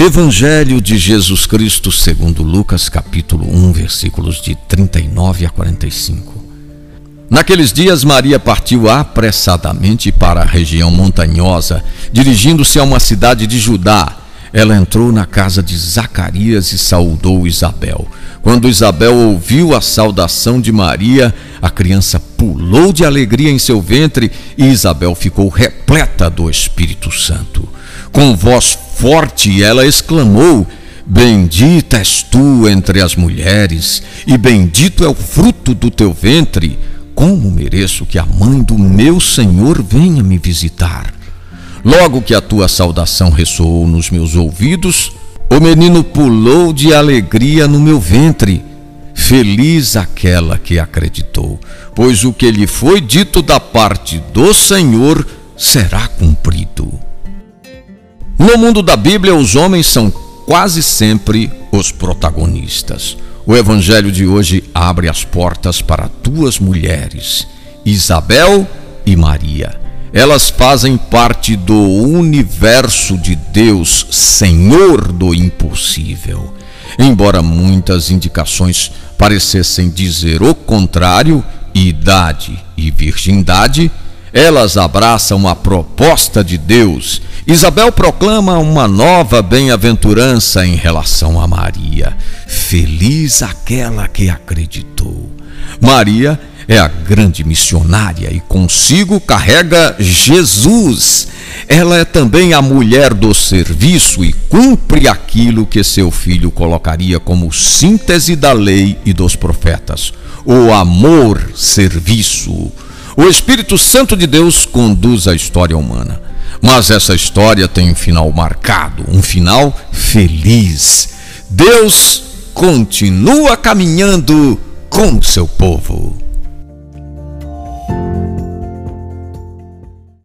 Evangelho de Jesus Cristo segundo Lucas capítulo 1, versículos de 39 a 45. Naqueles dias Maria partiu apressadamente para a região montanhosa, dirigindo-se a uma cidade de Judá. Ela entrou na casa de Zacarias e saudou Isabel. Quando Isabel ouviu a saudação de Maria, a criança pulou de alegria em seu ventre e Isabel ficou repleta do Espírito Santo. Com voz forte ela exclamou: Bendita és tu entre as mulheres, e bendito é o fruto do teu ventre. Como mereço que a mãe do meu Senhor venha me visitar? Logo que a tua saudação ressoou nos meus ouvidos, o menino pulou de alegria no meu ventre. Feliz aquela que acreditou, pois o que lhe foi dito da parte do Senhor será cumprido. No mundo da Bíblia, os homens são quase sempre os protagonistas. O evangelho de hoje abre as portas para duas mulheres, Isabel e Maria. Elas fazem parte do universo de Deus, Senhor do impossível. Embora muitas indicações parecessem dizer o contrário, idade e virgindade, elas abraçam a proposta de Deus. Isabel proclama uma nova bem-aventurança em relação a Maria. Feliz aquela que acreditou. Maria é a grande missionária e consigo carrega Jesus. Ela é também a mulher do serviço e cumpre aquilo que seu filho colocaria como síntese da lei e dos profetas: o amor-serviço. O Espírito Santo de Deus conduz a história humana. Mas essa história tem um final marcado, um final feliz. Deus continua caminhando com seu povo.